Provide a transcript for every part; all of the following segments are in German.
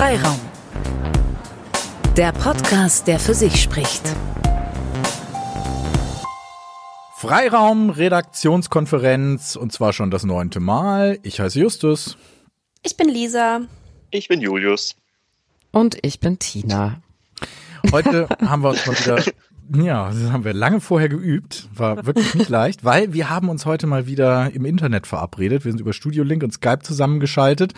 Freiraum. Der Podcast, der für sich spricht. Freiraum, Redaktionskonferenz und zwar schon das neunte Mal. Ich heiße Justus. Ich bin Lisa. Ich bin Julius. Und ich bin Tina. Heute haben wir uns mal wieder ja, das haben wir lange vorher geübt. War wirklich nicht leicht, weil wir haben uns heute mal wieder im Internet verabredet. Wir sind über Studio Link und Skype zusammengeschaltet.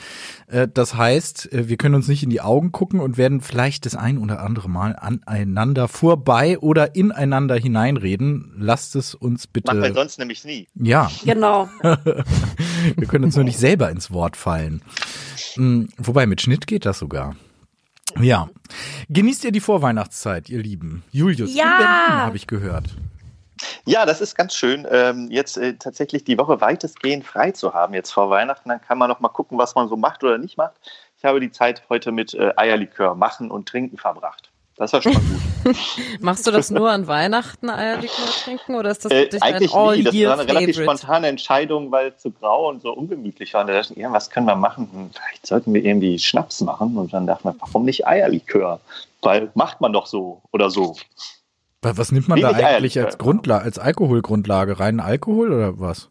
Äh, das heißt, äh, wir können uns nicht in die Augen gucken und werden vielleicht das ein oder andere Mal aneinander vorbei oder ineinander hineinreden. Lasst es uns bitte. Machen wir sonst nämlich nie. Ja. Genau. wir können uns nur nicht selber ins Wort fallen. Hm, wobei, mit Schnitt geht das sogar. Ja. Genießt ihr die Vorweihnachtszeit, ihr Lieben? Julius, ja. in Berlin habe ich gehört. Ja, das ist ganz schön, ähm, jetzt äh, tatsächlich die Woche weitestgehend frei zu haben, jetzt vor Weihnachten. Dann kann man noch mal gucken, was man so macht oder nicht macht. Ich habe die Zeit heute mit äh, Eierlikör machen und trinken verbracht. Das war schon mal gut. Machst du das nur an Weihnachten, Eierlikör trinken, oder ist das äh, eigentlich ein nie. Das war eine relativ favorite? spontane Entscheidung, weil es so grau und so ungemütlich war. Und da dachte ich, ja, was können wir machen? Hm, Vielleicht sollten wir irgendwie Schnaps machen. Und dann dachten wir, warum nicht Eierlikör? Weil macht man doch so oder so. Was nimmt man da Wenig eigentlich Eierlikör. als Grundlage, als Alkoholgrundlage? Reinen Alkohol oder was?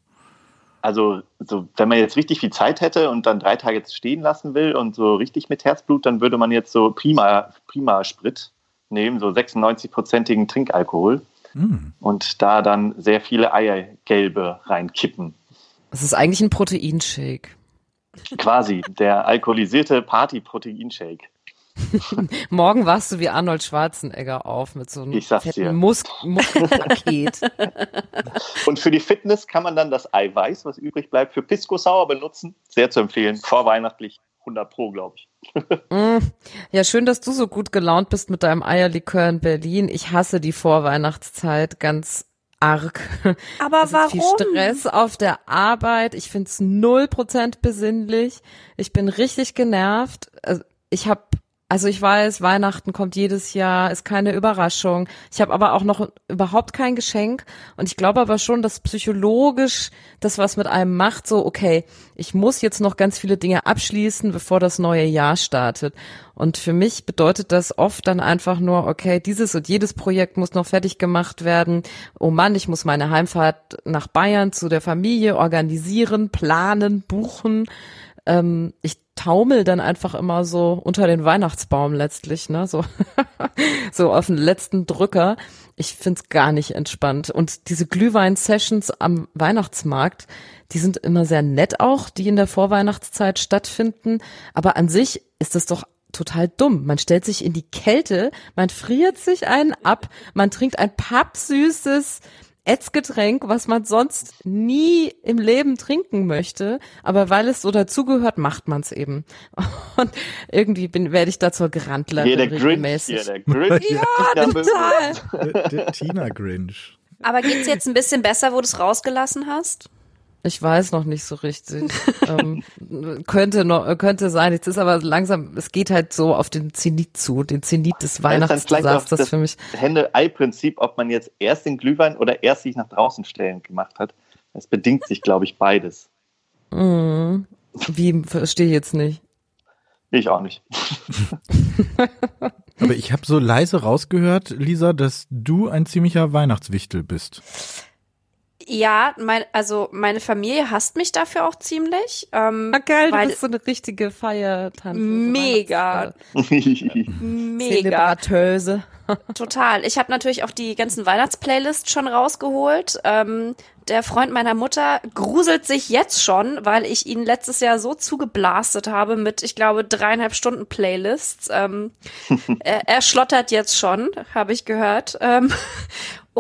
Also, so, wenn man jetzt richtig viel Zeit hätte und dann drei Tage jetzt stehen lassen will und so richtig mit Herzblut, dann würde man jetzt so Prima, Prima Sprit nehmen, so 96-prozentigen Trinkalkohol Hm. und da dann sehr viele Eiergelbe reinkippen. Es ist eigentlich ein Proteinshake. Quasi der alkoholisierte Party-Proteinshake. Morgen wachst du wie Arnold Schwarzenegger auf mit so einem Ich sag's dir. fetten Mus Muskelpaket. Und für die Fitness kann man dann das Eiweiß, was übrig bleibt, für Pisco Sauer benutzen. Sehr zu empfehlen. Vorweihnachtlich 100 Pro, glaube ich. Mm. ja, schön, dass du so gut gelaunt bist mit deinem Eierlikör in Berlin. Ich hasse die Vorweihnachtszeit ganz arg. Aber Es ist warum? viel Stress auf der Arbeit. Ich find's null Prozent besinnlich. Ich bin richtig genervt. Also ich habe, also ich weiß, Weihnachten kommt jedes Jahr, ist keine Überraschung. Ich habe aber auch noch überhaupt kein Geschenk. Und ich glaube aber schon, dass psychologisch das was mit einem macht. So, okay, ich muss jetzt noch ganz viele Dinge abschließen, bevor das neue Jahr startet. Und für mich bedeutet das oft dann einfach nur, okay, dieses und jedes Projekt muss noch fertig gemacht werden. Oh Mann, ich muss meine Heimfahrt nach Bayern zu der Familie organisieren, planen, buchen. Ähm, ich taumel dann einfach immer so unter den Weihnachtsbaum letztlich, ne, so, so auf den letzten Drücker. Ich find's gar nicht entspannt. Und diese Glühwein-Sessions am Weihnachtsmarkt, die sind immer sehr nett auch, die in der Vorweihnachtszeit stattfinden. Aber an sich ist das doch total dumm. Man stellt sich in die Kälte, man friert sich einen ab, man trinkt ein pappsüßes Ätzgetränk, was man sonst nie im Leben trinken möchte, aber weil es so dazugehört, macht man es eben. Und irgendwie bin, werde ich da zur Grandlerin Hier der Grinch, regelmäßig. hier der Grinch. Ja, Der total. Der, der Tina Grinch. Aber geht's jetzt ein bisschen besser, wo du es rausgelassen hast? Ich weiß noch nicht so richtig. ähm, könnte noch, könnte sein. Jetzt ist aber langsam, es geht halt so auf den Zenit zu, den Zenit des auch Weihnachtsdesasters das für mich. Hände-Ei-Prinzip, ob man jetzt erst den Glühwein oder erst sich nach draußen stellen gemacht hat. Das bedingt sich, glaube ich, beides. Mhm. Wie, verstehe ich jetzt nicht. Ich auch nicht. Aber ich habe so leise rausgehört, Lisa, dass du ein ziemlicher Weihnachtswichtel bist. Ja, mein, also meine Familie hasst mich dafür auch ziemlich. Ähm, Ah, geil, du bist so eine richtige Feiertante. Mega. Weihnachts- mega. Total. Ich habe natürlich auch die ganzen Weihnachtsplaylists schon rausgeholt. Ähm, der Freund meiner Mutter gruselt sich jetzt schon, weil ich ihn letztes Jahr so zugeblastet habe mit, ich glaube, dreieinhalb Stunden Playlists. Ähm, er, er schlottert jetzt schon, habe ich gehört. Ähm,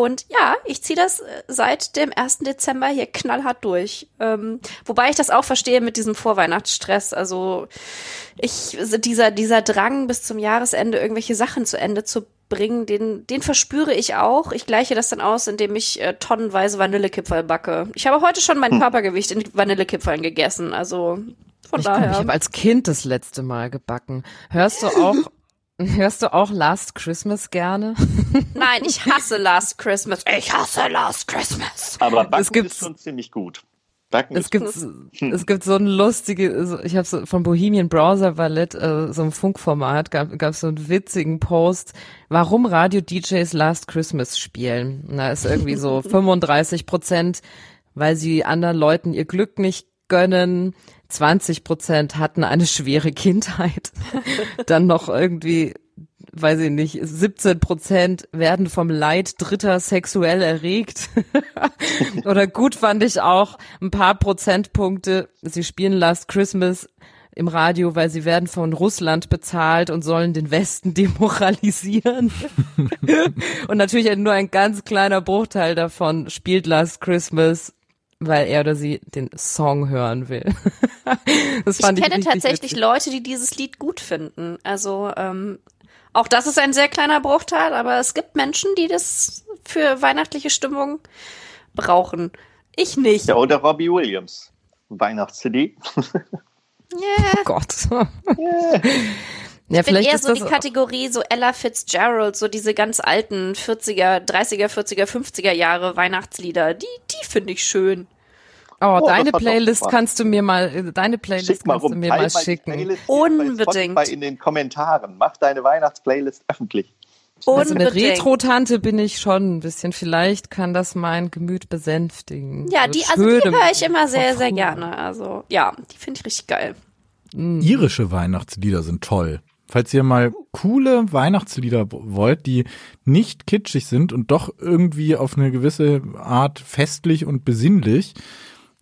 und ja, ich ziehe das äh, seit dem 1. Dezember hier knallhart durch. Ähm, wobei ich das auch verstehe mit diesem Vorweihnachtsstress. Also ich, dieser, dieser Drang bis zum Jahresende irgendwelche Sachen zu Ende zu bringen, den, den verspüre ich auch. Ich gleiche das dann aus, indem ich äh, tonnenweise Vanillekipferl backe. Ich habe heute schon mein Körpergewicht in Vanillekipferln gegessen, also von Ich, glaub, ich daher. habe als Kind das letzte Mal gebacken. Hörst du auch, hörst du auch Last Christmas gerne? Nein, ich hasse Last Christmas. Ich hasse Last Christmas. Aber Backen Es gibt's- ist schon ziemlich gut. Sag Es gibt, es gibt so ein lustige, so- ich habe so von Bohemian Browser Ballett, äh, so ein Funkformat, gab gab so einen witzigen Post, warum Radio-DJs Last Christmas spielen. Und Da ist irgendwie so 35 Prozent, weil sie anderen Leuten ihr Glück nicht gönnen. 20 Prozent hatten eine schwere Kindheit. Dann noch irgendwie weiß ich nicht, 17 Prozent werden vom Leid Dritter sexuell erregt. Oder gut fand ich auch ein paar Prozentpunkte. Sie spielen Last Christmas im Radio, weil sie werden von Russland bezahlt und sollen den Westen demoralisieren. und natürlich nur ein ganz kleiner Bruchteil davon spielt Last Christmas, weil er oder sie den Song hören will. das Ich fand ich, kenne richtig tatsächlich witzig. Leute, die dieses Lied gut finden. Also ähm, auch das ist ein sehr kleiner Bruchteil, aber es gibt Menschen, die das für weihnachtliche Stimmung brauchen. Ich nicht. Ja, oder Robbie Williams. Weihnachts-CD. Oh Gott. ja, Ich bin eher ist so die Kategorie so Ella Fitzgerald, so diese ganz alten 40er, 30er, 40er, 50er Jahre Weihnachtslieder. Die, die finde ich schön. Oh, Oh, deine Playlist kannst du mir mal, deine Playlist Schick mal kannst du rum. mir Teil mal schicken. Unbedingt. Bei in den Kommentaren. Mach deine Weihnachtsplaylist öffentlich. Also eine Unbedingt. Retro-Tante bin ich schon ein bisschen. Vielleicht kann das mein Gemüt besänftigen. Ja, die, also die schöne- höre ich immer sehr, sehr gerne. Also ja, die finde ich richtig geil. Irische Weihnachtslieder sind toll. Falls ihr mal coole Weihnachtslieder wollt, die nicht kitschig sind und doch irgendwie auf eine gewisse Art festlich und besinnlich,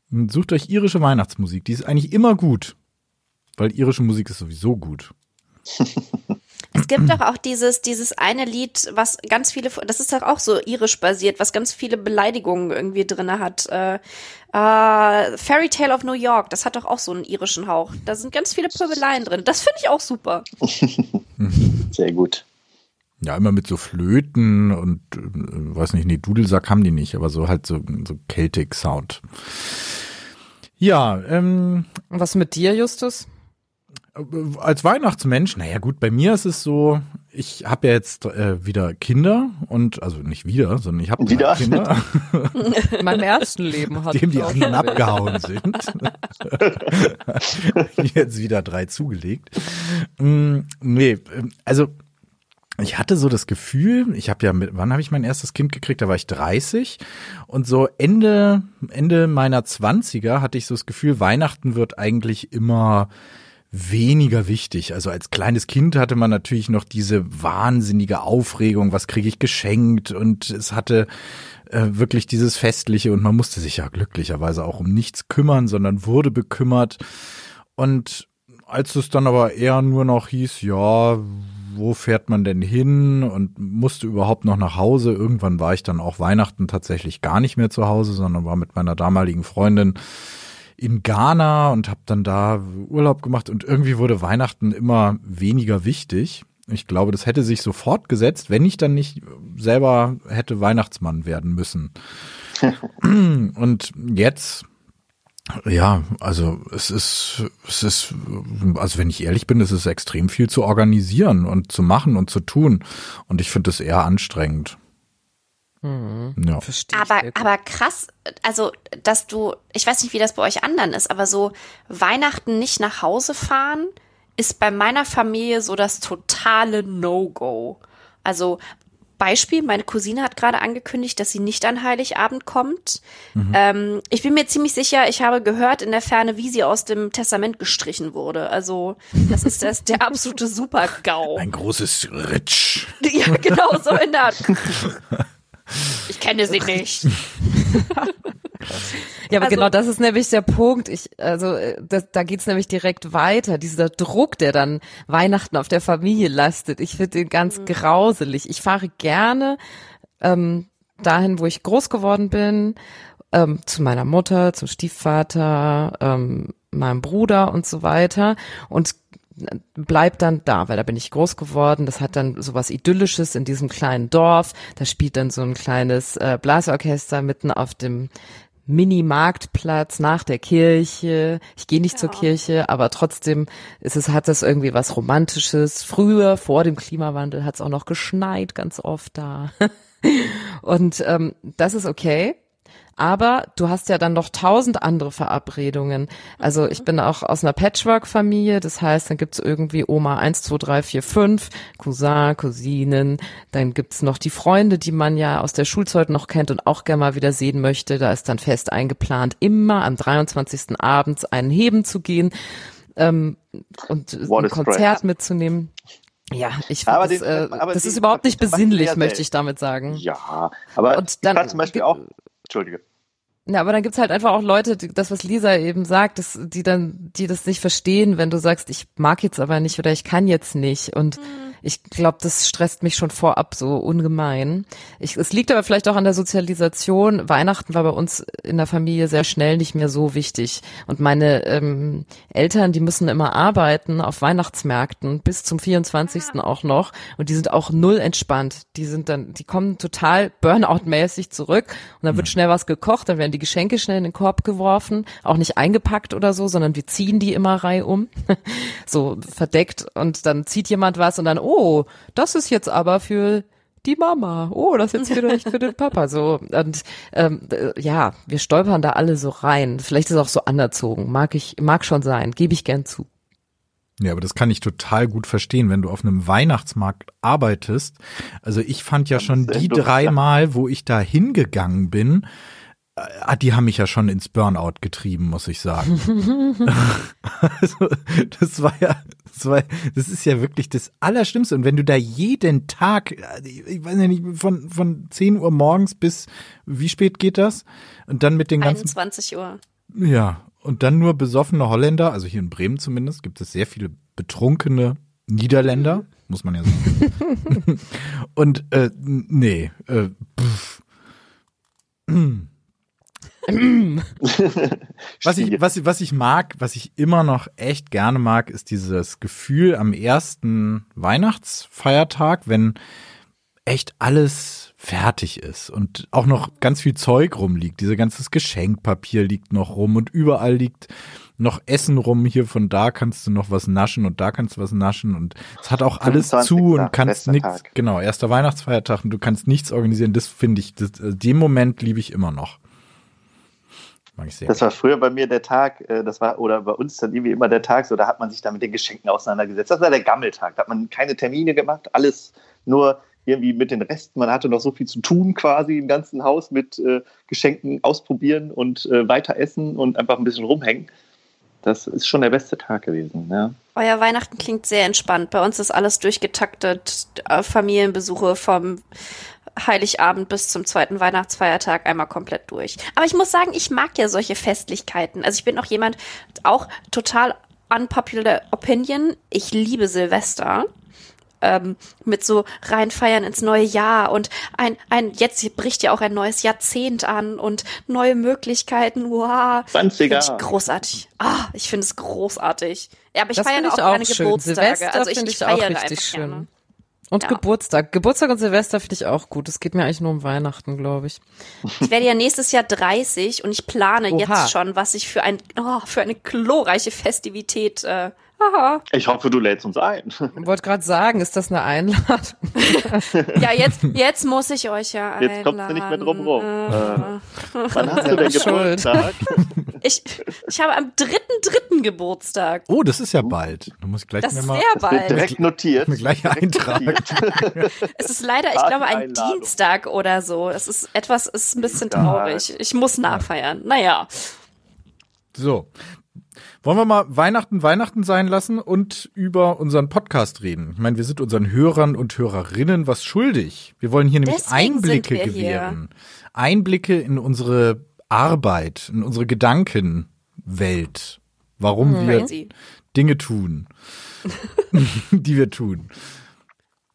sucht euch irische Weihnachtsmusik. Die ist eigentlich immer gut. Weil irische Musik ist sowieso gut. Es gibt doch auch dieses, dieses eine Lied, was ganz viele, das ist doch auch so irisch basiert, was ganz viele Beleidigungen irgendwie drinne hat. Äh, äh, Fairy Tale of New York, das hat doch auch so einen irischen Hauch. Da sind ganz viele Pöbeleien drin. Das finde ich auch super. Sehr gut. Ja, immer mit so Flöten und äh, weiß nicht, nee, Dudelsack haben die nicht, aber so halt so, so Celtic Sound. Ja, ähm, was mit dir, Justus? Als Weihnachtsmensch, naja gut, bei mir ist es so, ich habe ja jetzt äh, wieder Kinder und also nicht wieder, sondern ich habe Wieder? Kinder, In meinem ersten Leben hat dem die auch anderen abgehauen sind. jetzt wieder drei zugelegt. Mm, nee, also ich hatte so das Gefühl, ich habe ja mit, wann habe ich mein erstes Kind gekriegt? Da war ich 30 und so Ende Ende meiner 20er hatte ich so das Gefühl, Weihnachten wird eigentlich immer weniger wichtig. Also als kleines Kind hatte man natürlich noch diese wahnsinnige Aufregung, was kriege ich geschenkt und es hatte äh, wirklich dieses Festliche und man musste sich ja glücklicherweise auch um nichts kümmern, sondern wurde bekümmert. Und als es dann aber eher nur noch hieß, ja, wo fährt man denn hin und musste überhaupt noch nach Hause. Irgendwann war ich dann auch Weihnachten tatsächlich gar nicht mehr zu Hause, sondern war mit meiner damaligen Freundin in Ghana und habe dann da Urlaub gemacht und irgendwie wurde Weihnachten immer weniger wichtig. Ich glaube, das hätte sich so fortgesetzt, wenn ich dann nicht selber hätte Weihnachtsmann werden müssen. Und jetzt, ja, also es ist, es ist, also wenn ich ehrlich bin, es ist extrem viel zu organisieren und zu machen und zu tun. Und ich finde es eher anstrengend. Ja. Verstehe ich Aber, aber krass, also, dass du, ich weiß nicht, wie das bei euch anderen ist, aber so Weihnachten nicht nach Hause fahren ist bei meiner Familie so das totale No-Go. Also, Beispiel, meine Cousine hat gerade angekündigt, dass sie nicht an Heiligabend kommt. Ähm, ich bin mir ziemlich sicher, ich habe gehört in der Ferne, wie sie aus dem Testament gestrichen wurde. Also, das ist das, der absolute Super-GAU. Ein großes Ritsch. Ja, genau, so in der Art. Ich kenne sie nicht. Ja, aber Also- genau das ist nämlich der Punkt. Ich, also äh, das, da geht's nämlich direkt weiter. Dieser Druck, der dann Weihnachten auf der Familie lastet. Ich finde den ganz grauselig. Ich fahre gerne ähm, dahin, wo ich groß geworden bin, ähm, zu meiner Mutter, zum Stiefvater, ähm, meinem Bruder und so weiter. Und bleib dann da, weil da bin ich groß geworden. Das hat dann sowas Idyllisches in diesem kleinen Dorf. Da spielt dann so ein kleines äh, Blasorchester mitten auf dem Mini-Marktplatz nach der Kirche. Ich gehe nicht zur Kirche, aber trotzdem ist es, hat das irgendwie was Romantisches. Früher, vor dem Klimawandel, hat es auch noch geschneit ganz oft da. Und ähm, das ist okay. Aber du hast ja dann noch tausend andere Verabredungen. Also ich bin auch aus einer Patchwork-Familie, das heißt, dann gibt's irgendwie Oma eins, zwei, drei, vier, fünf, Cousin, Cousinen, dann gibt's noch die Freunde, die man ja aus der Schulzeit noch kennt und auch gerne mal wieder sehen möchte. Da ist dann fest eingeplant, immer am 23. abends einen Heben zu gehen ähm, und What ein Konzert stress. mitzunehmen. Ja, ich Aber finde, das, den- äh, aber das den- ist überhaupt nicht besinnlich, möchte ich damit sagen. Ja, aber Und ich dann war zum Beispiel auch, Entschuldige. Ja, aber dann gibt's halt einfach auch Leute, die, das, was Lisa eben sagt, das, die dann, die das nicht verstehen, wenn du sagst, ich mag jetzt aber nicht oder ich kann jetzt nicht. Und ich glaube, das stresst mich schon vorab so ungemein. Ich, es liegt aber vielleicht auch an der Sozialisation. Weihnachten war bei uns in der Familie sehr schnell nicht mehr so wichtig. Und meine ähm, Eltern, die müssen immer arbeiten auf Weihnachtsmärkten bis zum 24. auch noch. Und die sind auch null entspannt. Die sind dann, die kommen total Burnout-mäßig zurück. Und dann wird schnell was gekocht, dann werden die Geschenke schnell in den Korb geworfen, auch nicht eingepackt oder so, sondern wir ziehen die immer reihum, so verdeckt. Und dann zieht jemand was und dann, oh, das ist jetzt aber für die Mama. Oh, das ist jetzt vielleicht für den Papa. So und ähm, äh, ja, wir stolpern da alle so rein. Vielleicht ist es auch so anerzogen. Mag ich, mag schon sein. Gebe ich gern zu. Ja, aber das kann ich total gut verstehen, wenn du auf einem Weihnachtsmarkt arbeitest. Also ich fand ja schon die drei Mal, wo ich da hingegangen bin, äh, die haben mich ja schon ins Burnout getrieben, muss ich sagen. also, das war ja, das war, das ist ja wirklich das Allerschlimmste. Und wenn du da jeden Tag, ich weiß ja nicht, von, von 10 Uhr morgens bis, wie spät geht das? Und dann mit den ganzen 21 Uhr. ja, und dann nur besoffene Holländer, also hier in Bremen zumindest, gibt es sehr viele betrunkene Niederländer, muss man ja sagen. und äh, nee, äh, pff. was ich, was, was ich mag, was ich immer noch echt gerne mag, ist dieses Gefühl am ersten Weihnachtsfeiertag, wenn echt alles fertig ist und auch noch ganz viel Zeug rumliegt. Diese ganzes Geschenkpapier liegt noch rum und überall liegt noch Essen rum. Hier von da kannst du noch was naschen und da kannst du was naschen und es hat auch alles 25. zu und kannst nichts. Genau, erster Weihnachtsfeiertag und du kannst nichts organisieren. Das finde ich, das, äh, den Moment liebe ich immer noch. Mag ich sehr. Das war früher bei mir der Tag, äh, das war, oder bei uns dann irgendwie immer der Tag, so da hat man sich dann mit den Geschenken auseinandergesetzt. Das war der Gammeltag. Da hat man keine Termine gemacht, alles nur irgendwie mit den Resten. Man hatte noch so viel zu tun quasi im ganzen Haus mit äh, Geschenken ausprobieren und äh, weiter essen und einfach ein bisschen rumhängen. Das ist schon der beste Tag gewesen. Ja. Euer Weihnachten klingt sehr entspannt. Bei uns ist alles durchgetaktet. Äh, Familienbesuche vom Heiligabend bis zum zweiten Weihnachtsfeiertag einmal komplett durch. Aber ich muss sagen, ich mag ja solche Festlichkeiten. Also ich bin auch jemand, auch total unpopular opinion. Ich liebe Silvester. Ähm, mit so reinfeiern ins neue Jahr und ein, ein, jetzt bricht ja auch ein neues Jahrzehnt an und neue Möglichkeiten, wow. 20er. Finde ich großartig. Ah, ich finde es großartig. Ja, aber ich Das feiere auch auch gerne schön. Geburtstage. Silvester also ich, ich ich feiere richtig einfach schön. gerne. Und Ja. Geburtstag. Geburtstag und Silvester finde ich auch gut. Es geht mir eigentlich nur um Weihnachten, glaube ich. Ich werde ja nächstes Jahr 30 und ich plane Oha. jetzt schon, was ich für ein oh, für eine glorreiche Festivität. Äh, haha. Ich hoffe, du lädst uns ein. Ich wollte gerade sagen, ist das eine Einladung? Ja, jetzt jetzt muss ich euch ja einladen. Jetzt kommst du nicht mehr drum rum. Äh, Wann hast du denn Schuld. Geburtstag? Ich, ich habe am dritten dritten Geburtstag. oh, das ist ja bald. Da muss ich gleich Das mir ist mal sehr Wird bald. direkt notiert. mir gleich eintragen. Es ist leider, ich glaube, ein. Dienstag oder so. Es ist etwas, ist ein bisschen traurig. Ich muss nachfeiern. Naja. So. Wollen wir mal Weihnachten Weihnachten sein lassen und über unseren Podcast reden? Ich meine, wir sind unseren Hörern und Hörerinnen was schuldig. Wir wollen hier nämlich Deswegen Einblicke wir hier. gewähren. Einblicke in unsere Arbeit, in unsere Gedankenwelt. Warum wir Crazy. Dinge tun, die wir tun.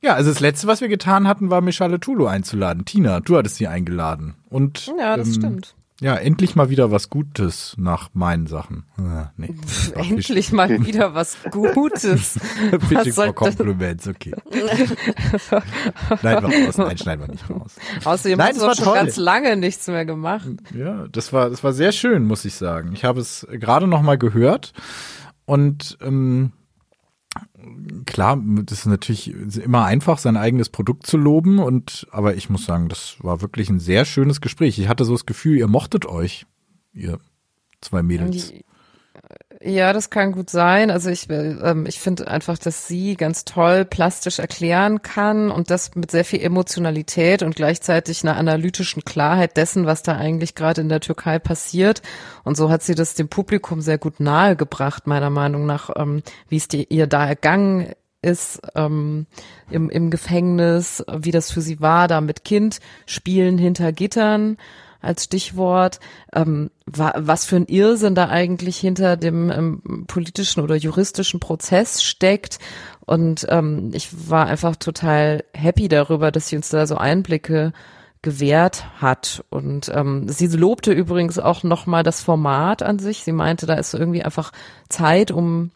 Ja, also das letzte, was wir getan hatten, war Michale Tulu einzuladen. Tina, du hattest sie eingeladen. Und Ja, das ähm, stimmt. Ja, endlich mal wieder was Gutes nach meinen Sachen. Ah, nee. Endlich mal wieder was Gutes. Fishing for Compliments, okay. Schneiden wir raus, nein, schneiden wir nicht raus. Außerdem Nein, hast du schon toll. ganz lange nichts mehr gemacht. Ja, das war, das war sehr schön, muss ich sagen. Ich habe es gerade noch mal gehört und ähm, klar, das ist natürlich immer einfach, sein eigenes Produkt zu loben und, aber ich muss sagen, das war wirklich ein sehr schönes Gespräch. Ich hatte so das Gefühl, ihr mochtet euch, ihr zwei Mädels. Ja, das kann gut sein. Also ich, ähm, ich finde einfach, dass sie ganz toll plastisch erklären kann und das mit sehr viel Emotionalität und gleichzeitig einer analytischen Klarheit dessen, was da eigentlich gerade in der Türkei passiert. Und so hat sie das dem Publikum sehr gut nahegebracht, meiner Meinung nach, ähm, wie es die, ihr da ergangen ist ähm, im, im Gefängnis, wie das für sie war, da mit Kind spielen hinter Gittern als Stichwort. Ähm, wa was für ein Irrsinn da eigentlich hinter dem ähm, politischen oder juristischen Prozess steckt. Und ähm, ich war einfach total happy darüber, dass sie uns da so Einblicke gewährt hat. Und ähm, sie lobte übrigens auch nochmal das Format an sich. Sie meinte, da ist irgendwie einfach Zeit, um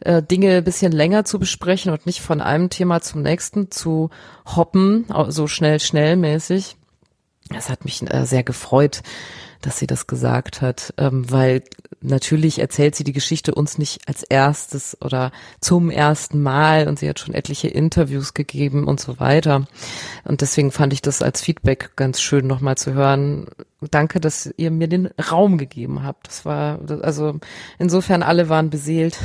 äh, Dinge bisschen länger zu besprechen und nicht von einem Thema zum nächsten zu hoppen, so schnell, schnellmäßig. Das hat mich äh, sehr gefreut, dass sie das gesagt hat, ähm, weil natürlich erzählt sie die Geschichte uns nicht als erstes oder zum ersten Mal und sie hat schon etliche Interviews gegeben und so weiter. Und deswegen fand ich das als Feedback ganz schön nochmal zu hören. Danke, dass ihr mir den Raum gegeben habt. Das war, also insofern alle waren beseelt.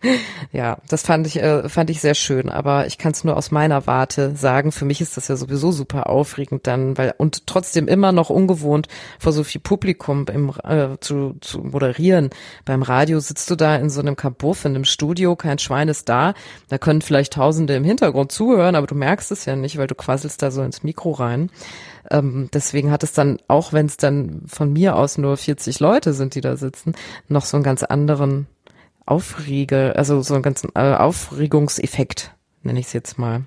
ja, das fand ich, äh, fand ich sehr schön. Aber ich kann es nur aus meiner Warte sagen. Für mich ist das ja sowieso super aufregend dann, weil und trotzdem immer noch ungewohnt vor so viel Publikum im, äh, zu, zu moderieren. Beim Radio sitzt du da in so einem Kabuff, in einem Studio, kein Schwein ist da. Da können vielleicht Tausende im Hintergrund zuhören, aber du merkst es ja nicht, weil du quasselst da so ins Mikro rein. Ähm, deswegen hat es dann, auch wenn es dann von mir aus nur 40 Leute sind, die da sitzen, noch so einen ganz anderen Aufrege, also so einen ganzen äh, Aufregungseffekt, nenne ich es jetzt mal.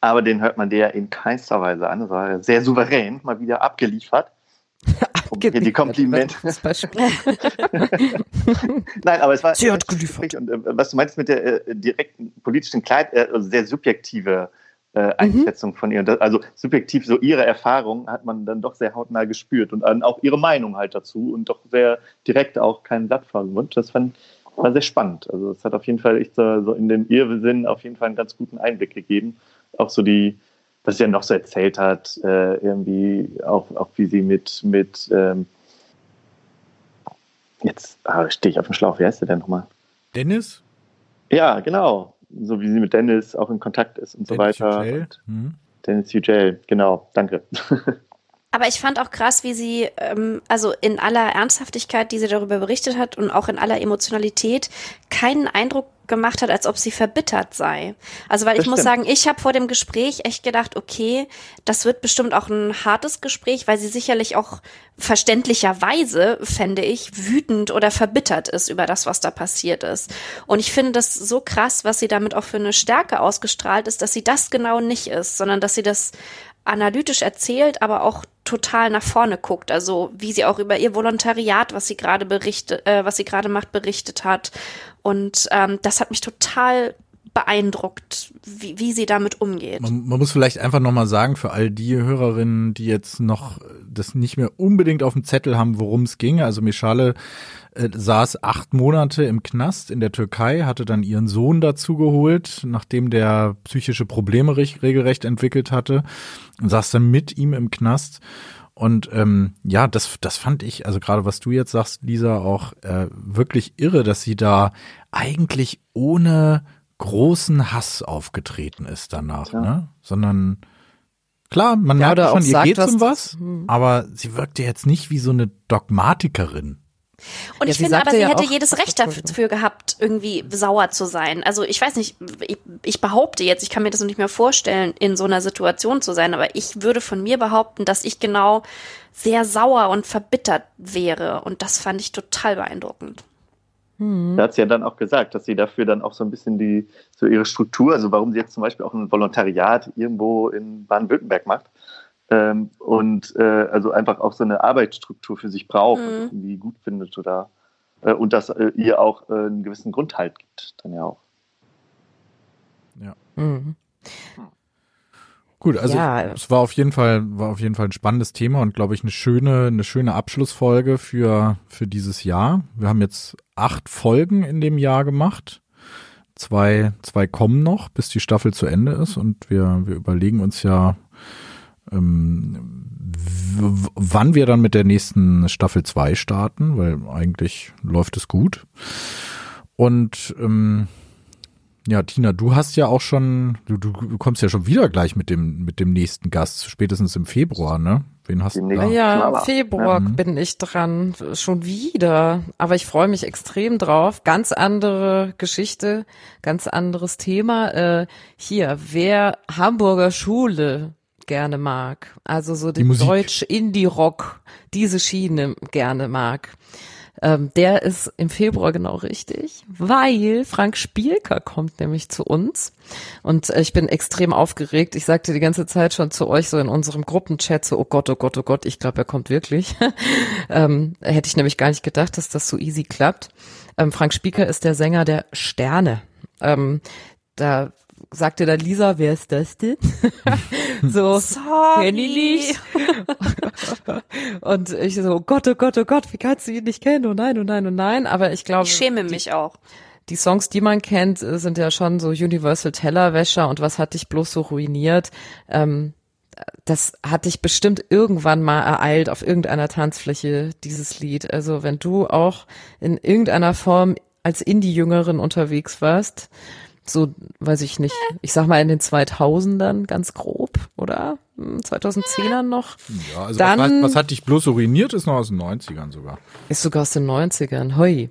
Aber den hört man dir in keinster Weise an. Das war sehr souverän, mal wieder abgeliefert. abgeliefert. Die Komplimente. Nein, aber es war. Sie hat geliefert. Und äh, was du meinst mit der äh, direkten politischen Kleid, äh, also sehr subjektive äh, Einschätzung mhm. von ihr. Also subjektiv so ihre Erfahrung hat man dann doch sehr hautnah gespürt und dann auch ihre Meinung halt dazu und doch sehr direkt auch kein Blatt vor Mund. Das fand, war sehr spannend. Also es hat auf jeden Fall echt so, so in den Irrsinn auf jeden Fall einen ganz guten Einblick gegeben. Auch so die, was sie ja noch so erzählt hat, äh, irgendwie auch, auch wie sie mit, mit ähm, jetzt ah, stehe ich auf dem Schlauch, wie heißt der denn nochmal? Dennis? Ja, genau so wie sie mit Dennis auch in Kontakt ist und Dennis so weiter. Ugel. Hm. Dennis Ugel, genau, danke. Aber ich fand auch krass, wie sie, ähm, also in aller Ernsthaftigkeit, die sie darüber berichtet hat und auch in aller Emotionalität, keinen Eindruck gemacht hat, als ob sie verbittert sei. Also weil das ich muss sagen, ich habe vor dem Gespräch echt gedacht, okay, das wird bestimmt auch ein hartes Gespräch, weil sie sicherlich auch verständlicherweise, fände ich, wütend oder verbittert ist über das, was da passiert ist. Und ich finde das so krass, was sie damit auch für eine Stärke ausgestrahlt ist, dass sie das genau nicht ist, sondern dass sie das analytisch erzählt, aber auch total nach vorne guckt. Also wie sie auch über ihr Volontariat, was sie gerade berichtet, äh, was sie gerade macht, berichtet hat. Und ähm, das hat mich total beeindruckt, wie, wie sie damit umgeht. Man, man muss vielleicht einfach nochmal sagen, für all die Hörerinnen, die jetzt noch das nicht mehr unbedingt auf dem Zettel haben, worum es ging. Also Michale äh, saß acht Monate im Knast in der Türkei, hatte dann ihren Sohn dazu geholt, nachdem der psychische Probleme regelrecht entwickelt hatte und saß dann mit ihm im Knast. Und ähm, ja, das, das fand ich, also gerade was du jetzt sagst, Lisa, auch äh, wirklich irre, dass sie da eigentlich ohne großen Hass aufgetreten ist danach, ja. ne? Sondern klar, man ja, merkt schon, ihr sagt, geht um was, hm. aber sie wirkte jetzt nicht wie so eine Dogmatikerin. Und ja, ich finde aber, sie ja hätte jedes Recht dafür gehabt, irgendwie sauer zu sein. Also ich weiß nicht, ich, ich, behaupte jetzt, ich kann mir das noch nicht mehr vorstellen, in so einer Situation zu sein, aber ich würde von mir behaupten, dass ich genau sehr sauer und verbittert wäre. Und das fand ich total beeindruckend. Mhm. Da hat sie ja dann auch gesagt, dass sie dafür dann auch so ein bisschen die, so ihre Struktur, also warum sie jetzt zum Beispiel auch ein Volontariat irgendwo in Baden-Württemberg macht, ähm, und äh, also einfach auch so eine Arbeitsstruktur für sich braucht mhm. und irgendwie gut findet oder äh, und das äh, ihr auch äh, einen gewissen Grundhalt gibt, dann ja auch. Ja. Mhm. Gut, also ja. es war auf jeden Fall war auf jeden Fall ein spannendes Thema und glaube ich eine schöne eine schöne Abschlussfolge für für dieses Jahr. Wir haben jetzt acht Folgen in dem Jahr gemacht. Zwei, zwei kommen noch, bis die Staffel zu Ende ist und wir, wir überlegen uns ja, ähm, wann wir dann mit der nächsten Staffel 2 starten, weil eigentlich läuft es gut. Und ähm, ja, Tina, du hast ja auch schon, du, du kommst ja schon wieder gleich mit dem mit dem nächsten Gast, spätestens im Februar, ne? Wen hast du da? Ja, im Februar ja. bin ich dran, schon wieder. Aber ich freue mich extrem drauf. Ganz andere Geschichte, ganz anderes Thema. Äh, hier, wer Hamburger Schule gerne mag, also so den Deutsch-Indie-Rock, diese Schiene gerne mag, ähm, der ist im Februar genau richtig, weil Frank Spielker kommt nämlich zu uns. Und äh, ich bin extrem aufgeregt. Ich sagte die ganze Zeit schon zu euch so in unserem Gruppenchat so, oh Gott, oh Gott, oh Gott, ich glaube, er kommt wirklich. ähm, hätte ich nämlich gar nicht gedacht, dass das so easy klappt. Ähm, Frank Spielker ist der Sänger der Sterne. Ähm, da sagte dann Lisa, wer ist das denn? so, kenn ich nicht. und ich so, oh Gott, oh Gott, oh Gott, wie kannst du ihn nicht kennen? Oh nein, oh nein, oh nein. Aber ich glaube. Ich schäme mich die, auch. Die Songs, die man kennt, sind ja schon so Universal Tellerwäscher und was hat dich bloß so ruiniert? Ähm, das hat dich bestimmt irgendwann mal ereilt auf irgendeiner Tanzfläche, dieses Lied. Also wenn du auch in irgendeiner Form als Indie-Jüngerin unterwegs warst, so, weiß ich nicht, ich sag mal in den 2000ern ganz grob, oder? 2010ern hm, noch. Ja, also Dann, was, was hat dich bloß ruiniert, ist noch aus den 90ern sogar. Ist sogar aus den 90ern, hoi.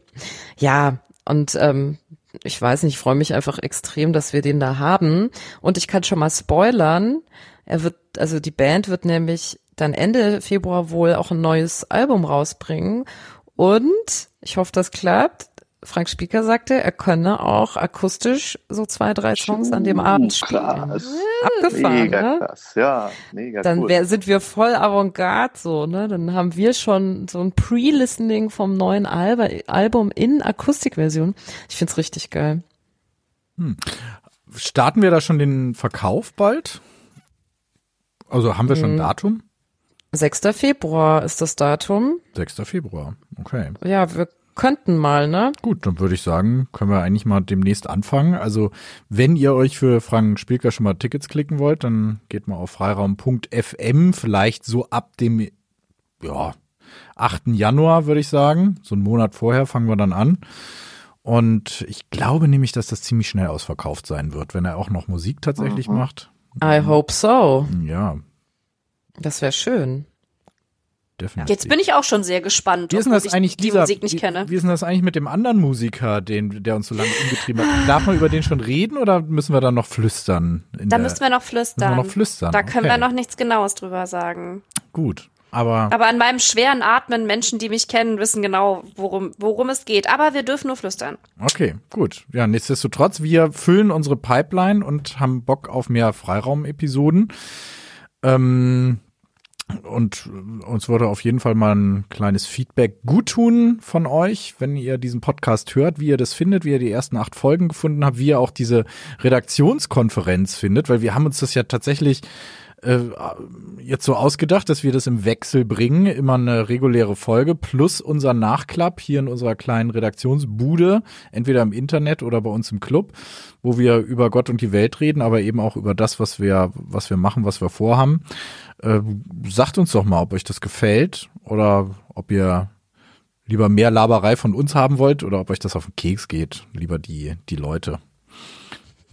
Ja, und ähm, ich weiß nicht, ich freue mich einfach extrem, dass wir den da haben. Und ich kann schon mal spoilern, er wird, also die Band wird nämlich dann Ende Februar wohl auch ein neues Album rausbringen. Und ich hoffe, das klappt. Frank Spieker sagte, er könne auch akustisch so zwei, drei Songs an dem Abend spielen. Krass. Abgefahren, mega ne? krass, ja, mega Dann cool. wär, sind wir voll Avantgarde so, ne? Dann haben wir schon so ein Pre-Listening vom neuen Alba, Album in Akustikversion. Ich find's richtig geil. Hm. Starten wir da schon den Verkauf bald? Also haben wir schon ein hm. Datum? 6. Februar ist das Datum. 6. Februar, okay. Ja, wir könnten mal, ne? Gut, dann würde ich sagen, können wir eigentlich mal demnächst anfangen. Also, wenn ihr euch für Frank Spielker schon mal Tickets klicken wollt, dann geht mal auf freiraum.fm, vielleicht so ab dem, ja, 8. Januar, würde ich sagen. So einen Monat vorher fangen wir dann an. Und ich glaube nämlich, dass das ziemlich schnell ausverkauft sein wird, wenn er auch noch Musik tatsächlich mhm. macht. I hope so. Ja. Das wäre schön. Definitiv. Jetzt bin ich auch schon sehr gespannt, wie ist denn das eigentlich, die dieser, Musik nicht wie, kenne. Wie ist denn das eigentlich mit dem anderen Musiker, den, der uns so lange umgetrieben hat? Darf man über den schon reden oder müssen wir da noch flüstern? Da müssen wir noch flüstern. Wir noch flüstern. Da können okay. wir noch nichts Genaues drüber sagen. Gut. Aber, aber an meinem schweren Atmen, Menschen, die mich kennen, wissen genau, worum, worum es geht. Aber wir dürfen nur flüstern. Okay, gut. Ja, nichtsdestotrotz, wir füllen unsere Pipeline und haben Bock auf mehr Freiraum-Episoden. Ähm, und uns würde auf jeden Fall mal ein kleines Feedback gut tun von euch, wenn ihr diesen Podcast hört, wie ihr das findet, wie ihr die ersten acht Folgen gefunden habt, wie ihr auch diese Redaktionskonferenz findet, weil wir haben uns das ja tatsächlich äh, jetzt so ausgedacht, dass wir das im Wechsel bringen, immer eine reguläre Folge plus unser Nachklapp hier in unserer kleinen Redaktionsbude, entweder im Internet oder bei uns im Club, wo wir über Gott und die Welt reden, aber eben auch über das, was wir, was wir machen, was wir vorhaben. Äh, sagt uns doch mal, ob euch das gefällt oder ob ihr lieber mehr Laberei von uns haben wollt oder ob euch das auf den Keks geht, lieber die, die Leute.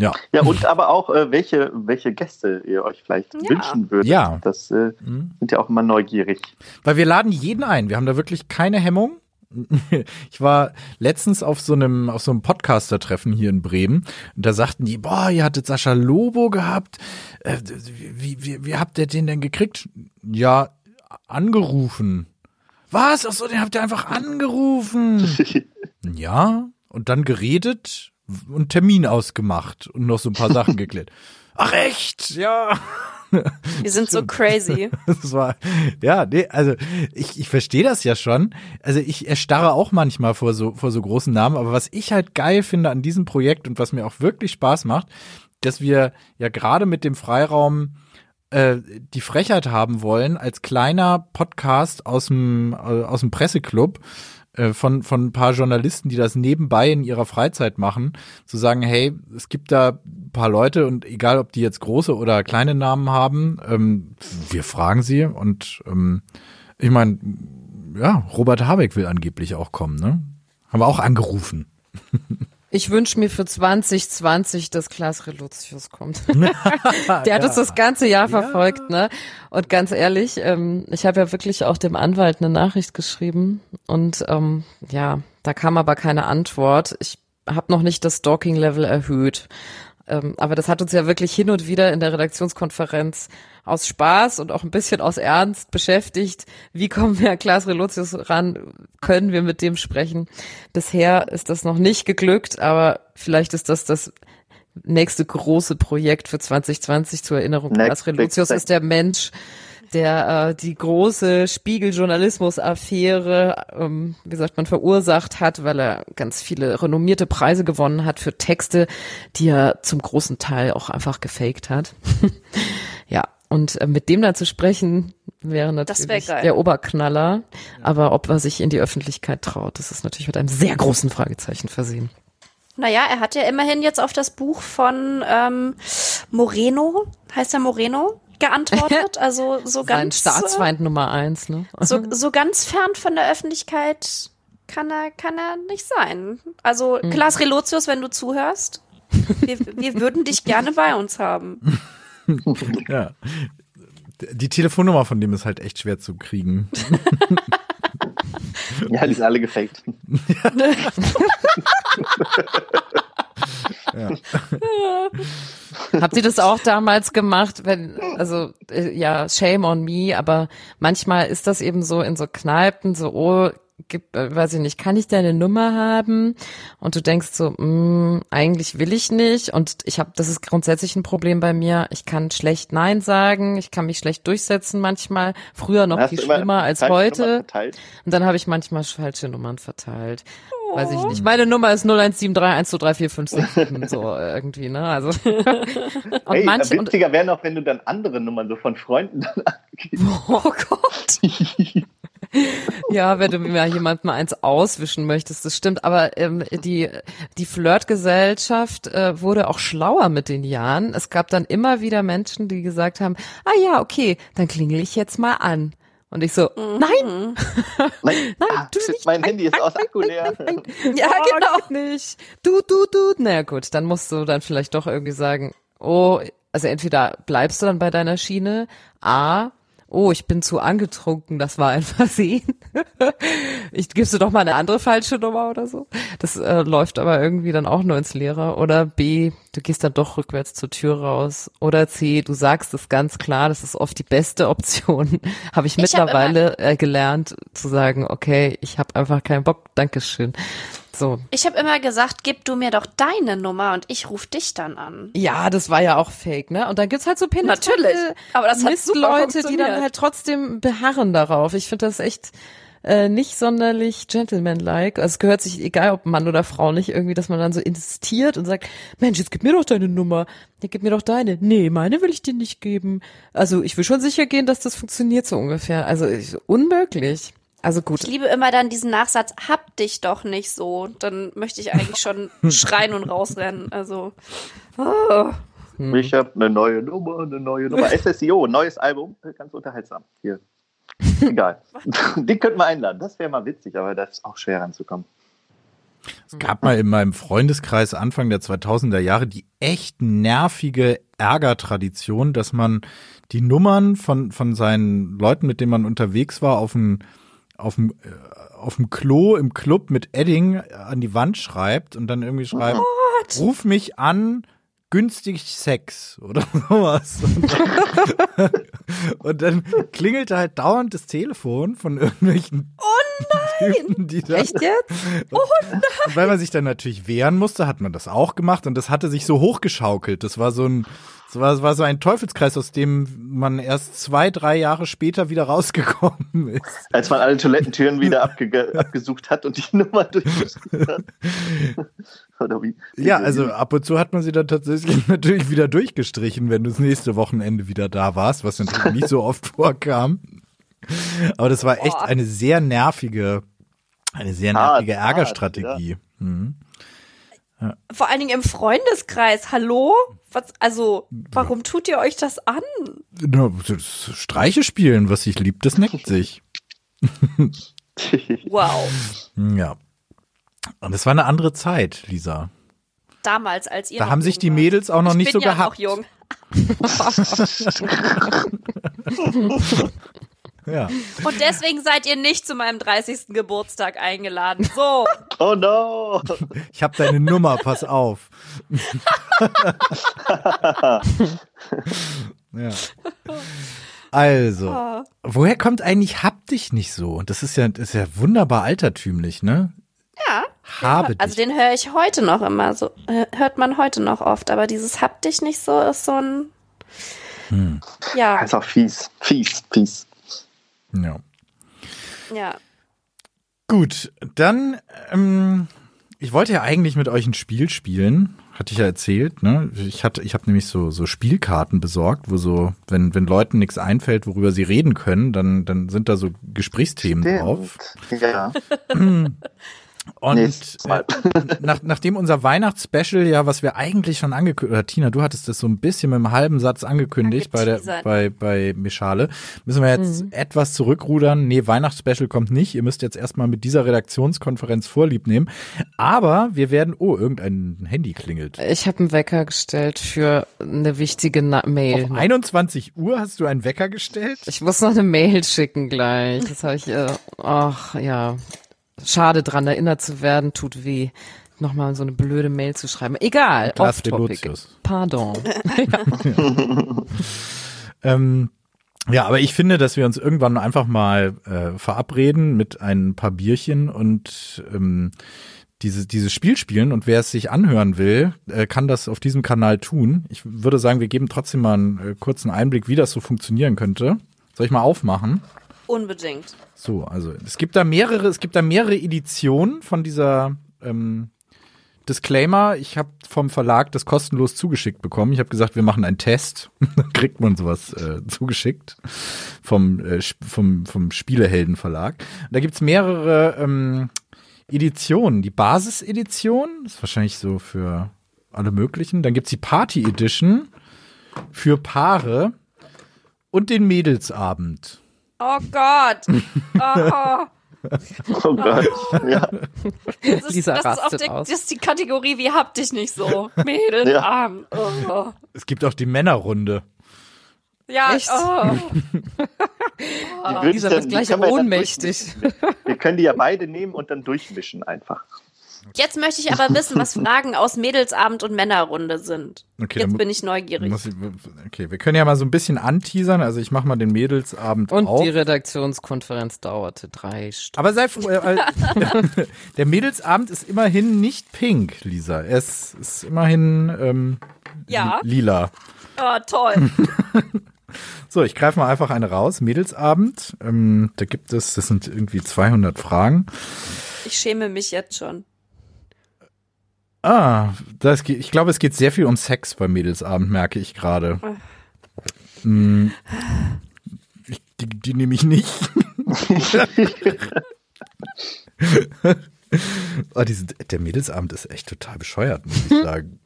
Ja. Ja, und aber auch, äh, welche, welche Gäste ihr euch vielleicht ja. wünschen würdet. Ja. Das äh, mhm. sind ja auch immer neugierig. Weil wir laden jeden ein. Wir haben da wirklich keine Hemmung. Ich war letztens auf so einem, auf so einem Podcaster-Treffen hier in Bremen und da sagten die, boah, ihr hattet Sascha Lobo gehabt. Äh, wie, wie, wie habt ihr den denn gekriegt? Ja, angerufen. Was? Ach so, den habt ihr einfach angerufen. ja, und dann geredet und Termin ausgemacht und noch so ein paar Sachen geklärt. Ach echt? Ja. Wir sind so crazy. Das war, ja, nee, also ich, ich verstehe das ja schon. Also ich erstarre auch manchmal vor so, vor so großen Namen, aber was ich halt geil finde an diesem Projekt und was mir auch wirklich Spaß macht, dass wir ja gerade mit dem Freiraum äh, die Frechheit haben wollen, als kleiner Podcast aus dem, äh, aus dem Presseclub äh, von, von ein paar Journalisten, die das nebenbei in ihrer Freizeit machen, zu sagen, hey, es gibt da ein paar Leute und egal, ob die jetzt große oder kleine Namen haben, ähm, wir fragen sie und ähm, ich meine, ja, Robert Habeck will angeblich auch kommen, ne? Haben wir auch angerufen. Ich wünsche mir für 2020, dass Klaas Reluzius kommt. Der hat uns das ganze Jahr verfolgt, ne? Und ganz ehrlich, ähm, ich habe ja wirklich auch dem Anwalt eine Nachricht geschrieben und ähm, ja, da kam aber keine Antwort. Ich habe noch nicht das Stalking-Level erhöht. Ähm, aber das hat uns ja wirklich hin und wieder in der Redaktionskonferenz aus Spaß und auch ein bisschen aus Ernst beschäftigt. Wie kommen wir an Klaas Relotius ran? Können wir mit dem sprechen? Bisher ist das noch nicht geglückt, aber vielleicht ist das das nächste große Projekt für 2020 zur Erinnerung. Klaas Relotius ist der Mensch, der äh, die große Spiegeljournalismus-Affäre, ähm, wie sagt man, verursacht hat, weil er ganz viele renommierte Preise gewonnen hat für Texte, die er zum großen Teil auch einfach gefaked hat. ja, und äh, mit dem da zu sprechen, wäre natürlich wär der Oberknaller. Aber ob er sich in die Öffentlichkeit traut, das ist natürlich mit einem sehr großen Fragezeichen versehen. Naja, er hat ja immerhin jetzt auf das Buch von ähm, Moreno, heißt er Moreno, geantwortet. Also so ganz. Sein Staatsfeind äh, Nummer eins, ne? So, so ganz fern von der Öffentlichkeit kann er, kann er nicht sein. Also, mhm. Klaas Relotius, wenn du zuhörst, wir, wir würden dich gerne bei uns haben. ja. Die Telefonnummer von dem ist halt echt schwer zu kriegen. ja, die sind alle gefaked. ja. Habt ihr das auch damals gemacht, wenn, also äh, ja, shame on me, aber manchmal ist das eben so in so Kneipen, so, oh, gib, äh, weiß ich nicht, kann ich deine Nummer haben? Und du denkst so, mh, mm, eigentlich will ich nicht. Und ich habe, das ist grundsätzlich ein Problem bei mir. Ich kann schlecht Nein sagen, ich kann mich schlecht durchsetzen manchmal. Früher noch viel schlimmer als heute. Und dann habe ich manchmal falsche Nummern verteilt. Oh. Weiß ich nicht. Meine Nummer ist 0173123456 so irgendwie, ne? Also und hey, manche, witziger wäre noch, wenn du dann andere Nummern so von Freunden dann angibst. Oh Gott. Ja, wenn du mir jemand mal eins auswischen möchtest, das stimmt. Aber ähm, die, die Flirtgesellschaft äh, wurde auch schlauer mit den Jahren. Es gab dann immer wieder Menschen, die gesagt haben, ah ja, okay, dann klingel ich jetzt mal an. Und ich so, mhm. nein, nein, nein, ah, du nicht. Mein Handy ist aus Akku leer. Ja, oh, genau. Nicht. Du, du, du. Na naja, gut, dann musst du dann vielleicht doch irgendwie sagen, oh, also entweder bleibst du dann bei deiner Schiene, A, oh, ich bin zu angetrunken, das war ein Versehen. ich gibst du doch mal eine andere falsche Nummer oder so. Das äh, läuft aber irgendwie dann auch nur ins Leere. Oder B, du gehst dann doch rückwärts zur Tür raus. Oder C, du sagst es ganz klar, das ist oft die beste Option. habe ich, ich mittlerweile hab äh, gelernt zu sagen, okay, ich habe einfach keinen Bock, Dankeschön. So. Ich habe immer gesagt, gib du mir doch deine Nummer und ich rufe dich dann an. Ja, das war ja auch fake, ne? Und dann gibt's halt so Natürlich, aber das hat Leute, die dann halt trotzdem beharren darauf. Ich finde das echt äh, nicht sonderlich gentleman-like. Also es gehört sich, egal ob Mann oder Frau, nicht irgendwie, dass man dann so insistiert und sagt, Mensch, jetzt gib mir doch deine Nummer. Ja, gib mir doch deine. Nee, meine will ich dir nicht geben. Also ich will schon sicher gehen, dass das funktioniert so ungefähr. Also ich, unmöglich. Also gut. Ich liebe immer dann diesen Nachsatz, hab dich doch nicht so. Dann möchte ich eigentlich schon schreien und rausrennen. Also. Oh. Ich habe eine neue Nummer, eine neue Nummer. SSIO, neues Album, ganz unterhaltsam. Hier. Egal. Die könnten wir einladen. Das wäre mal witzig, aber das ist auch schwer ranzukommen. Es gab mal in meinem Freundeskreis Anfang der 2000er Jahre die echt nervige Ärgertradition, dass man die Nummern von, von seinen Leuten, mit denen man unterwegs war, auf ein auf dem, äh, auf dem Klo im Club mit Edding an die Wand schreibt und dann irgendwie schreibt, What? ruf mich an, günstig Sex oder sowas. Und dann, und dann klingelte halt dauernd das Telefon von irgendwelchen oh nein! Typen, die da, Echt jetzt? Oh nein! Und weil man sich dann natürlich wehren musste, hat man das auch gemacht und das hatte sich so hochgeschaukelt. Das war so ein es war, war so ein Teufelskreis, aus dem man erst zwei, drei Jahre später wieder rausgekommen ist. Als man alle Toilettentüren wieder abge abgesucht hat und die Nummer durchgesucht hat. Oder wie? Ja, also ab und zu hat man sie dann tatsächlich natürlich wieder durchgestrichen, wenn du das nächste Wochenende wieder da warst, was natürlich nicht so oft vorkam. Aber das war echt eine sehr nervige Eine sehr Hart, nervige hart, Ärgerstrategie. Mhm. Vor allen Dingen im Freundeskreis. Hallo? Was, also, warum tut ihr euch das an? Na, das Streiche spielen, was sich liebt, das neckt sich. Wow. Ja. Und es war eine andere Zeit, Lisa. Damals, als ihr Da noch haben sich die. Mädels auch noch ich nicht bin so ja gehabt. noch jung. Ja. Und deswegen seid ihr nicht zu meinem 30. Geburtstag eingeladen. So. oh no! Ich habe deine Nummer, pass auf. ja. Also, Ah. woher kommt eigentlich hab dich nicht so? Das ist ja, das ist ja wunderbar altertümlich, ne? Ja. Habe Also dich. den höre ich heute noch immer so. Hört man heute noch oft. Aber dieses hab dich nicht so ist so ein. Hm. Ja, Das ist auch fies. Fies, fies. Ja. ja. Gut, dann, ähm, ich wollte ja eigentlich mit euch ein Spiel spielen, hatte ich ja erzählt, ne? Ich hatte, ich habe nämlich so so Spielkarten besorgt, wo so, wenn wenn Leuten nichts einfällt, worüber sie reden können, dann dann sind da so Gesprächsthemen drauf. Ja. Und Mal. äh, nach, nachdem unser Weihnachtsspecial, ja, was wir eigentlich schon angekündigt, oder Tina, du hattest das so ein bisschen mit einem halben Satz angekündigt bei der, bei, bei Mischale, müssen wir jetzt etwas zurückrudern. Nee, Weihnachtsspecial kommt nicht. Ihr müsst jetzt erstmal mit dieser Redaktionskonferenz Vorlieb nehmen. Aber wir werden, oh, irgendein Handy klingelt. Ich habe einen Wecker gestellt für eine wichtige Na Mail. Auf 21 Uhr hast du einen Wecker gestellt? Ich muss noch eine Mail schicken gleich. Das habe ich, äh, ach ja, schade dran erinnert zu werden, tut weh. Nochmal so eine blöde Mail zu schreiben. Egal, off-topic. Pardon. Ähm, ja, aber ich finde, dass wir uns irgendwann einfach mal äh, verabreden mit ein paar Bierchen und ähm, diese, dieses Spiel spielen und wer es sich anhören will, äh, kann das auf diesem Kanal tun. Ich würde sagen, wir geben trotzdem mal einen äh, kurzen Einblick, wie das so funktionieren könnte. Soll ich mal aufmachen? Unbedingt. So, also es gibt da mehrere, es gibt da mehrere Editionen von dieser ähm, Disclaimer. Ich habe vom Verlag das kostenlos zugeschickt bekommen. Ich habe gesagt, wir machen einen Test. Dann kriegt man sowas äh, zugeschickt vom äh, vom vom Spielehelden Verlag. Da gibt's mehrere ähm, Editionen. Die Basis-Edition ist wahrscheinlich so für alle möglichen. Dann gibt's die Party Edition für Paare und den Mädelsabend. Oh Gott. Oh, Oh Gott. Ja. das ist, Lisa das, ist der, aus. das ist die Kategorie, wie habt dich nicht so? Mädelarm. Oh. Es gibt auch die Männerrunde. Ja, Echt? oh. Ich Lisa wird wie gleich wir ohnmächtig. durchmischen? Wir können die ja beide nehmen und dann durchmischen einfach. Jetzt möchte ich aber wissen, was Fragen aus Mädelsabend und Männerrunde sind. Okay, Jetzt bin ich neugierig. Muss ich, okay, wir können ja mal so ein bisschen anteasern. Also ich mache mal den Mädelsabend Und auf. die Redaktionskonferenz dauerte drei Stunden. Aber sei froh, äh, äh, der Mädelsabend ist immerhin nicht pink, Lisa. Es ist immerhin ähm, Ja. li- lila. Oh, toll. So, ich greife mal einfach eine raus. Mädelsabend. Ähm, da gibt es, das sind irgendwie 200 Fragen. Ich schäme mich jetzt schon. Ah, das, geht- ich glaube, es geht sehr viel um Sex beim Mädelsabend, merke ich gerade. Hm, ich, die, die nehme ich nicht. oh, diese, der Mädelsabend ist echt total bescheuert, muss ich sagen.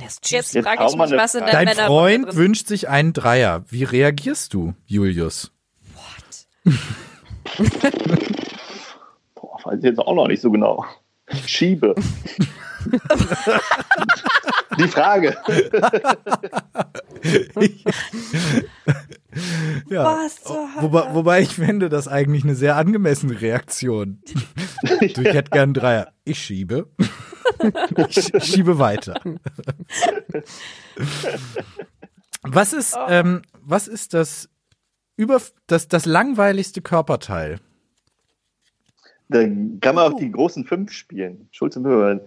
Jetzt Jetzt frage ich mich, was in der Dein Männerrunde Freund drin wünscht sich einen Dreier. Wie reagierst du, Julius? Boah, weiß ich jetzt auch noch nicht so genau. Schiebe. die Frage. Ja. Was zur Wobei, wobei ich finde, das eigentlich eine sehr angemessene Reaktion. du, ich hätte gern einen Dreier. Ich schiebe. ich schiebe weiter. Was ist, ähm, was ist das über das, das langweiligste Körperteil? Da kann man auch die großen fünf spielen. Schulz und Möhrer.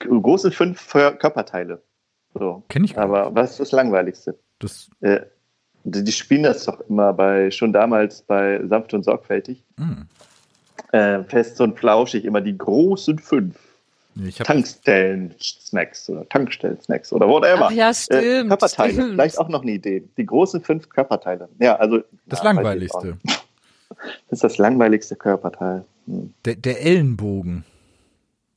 Große fünf Körperteile. So. Kenn ich gar Aber was ist das Langweiligste? Das, Äh, die, die spielen das doch immer bei, schon damals bei Sanft und Sorgfältig. hm. Äh, fest und flauschig, immer die großen fünf. Tankstellen-Snacks oder Tankstellen-Snacks oder whatever. Ach ja, stimmt, Äh, Körperteile, stimmt. vielleicht auch noch eine Idee. Die großen fünf Körperteile. Ja, also. das ja, langweiligste. Das ist das langweiligste Körperteil. Hm. Der, der Ellenbogen.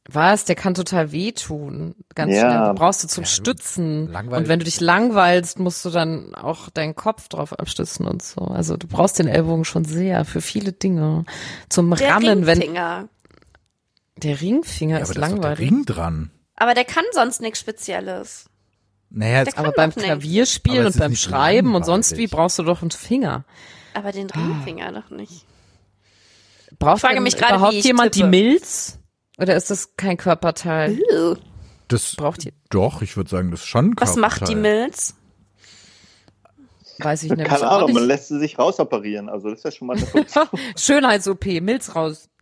Was? Der kann total wehtun. Ganz Ja. schnell. Brauchst du zum Ja, Stützen. langweilig. Und wenn du dich langweilst, musst du dann auch deinen Kopf drauf abstützen und so. Also du brauchst den Ellbogen schon sehr für viele Dinge. Zum Der Rammen, wenn Ringfinger. der Ringfinger Ja, aber ist da ist doch der langweilig. Ring dran. Aber der kann sonst nichts Spezielles. Naja, jetzt, Aber kann beim. Klavierspielen Aber und beim Schreiben und sonst wie langweilig. brauchst du doch einen Finger. Aber den Ringfinger doch nicht. Braucht frage denn mich gerade, überhaupt wie ich jemand tippe. die Milz? Oder ist das kein Körperteil? Das Braucht die, doch, ich würde sagen, das ist schon ein Was macht die. Milz? weiß ich nämlich Keine Ahnung, man nicht. lässt sie sich rausoperieren. Also das ist ja schon mal eine Funktion. Schönheits-OP, Milz raus.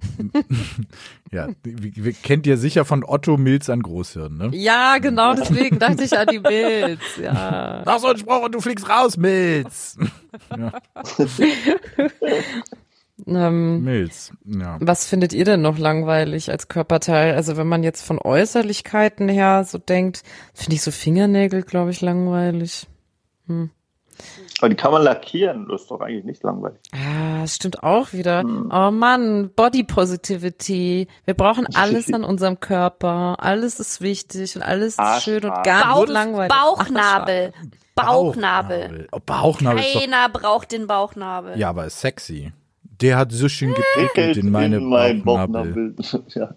Ja, wie, kennt ihr sicher von Otto Milz an Großhirn, ne? Ja, genau deswegen dachte ich an die Milz. Ja. Mach so einen Spruch und du fliegst raus, Milz. ja, Ähm, Milz, ja. was findet ihr denn noch langweilig als Körperteil? Also wenn man jetzt von Äußerlichkeiten her so denkt, finde ich so Fingernägel, glaube ich, langweilig. Aber die kann man lackieren. Das ist doch eigentlich nicht langweilig. Ah, das stimmt auch wieder. Oh Mann, Body Positivity. Wir brauchen alles an unserem Körper. Alles ist wichtig und alles ist schön und gar Bauch, nicht langweilig. Bauchnabel. Bauchnabel. Oh, Bauchnabel doch, Keiner braucht den Bauchnabel. ja, aber ist sexy. Der hat so schön geprickelt in meine mein Bauchnabel. Ja.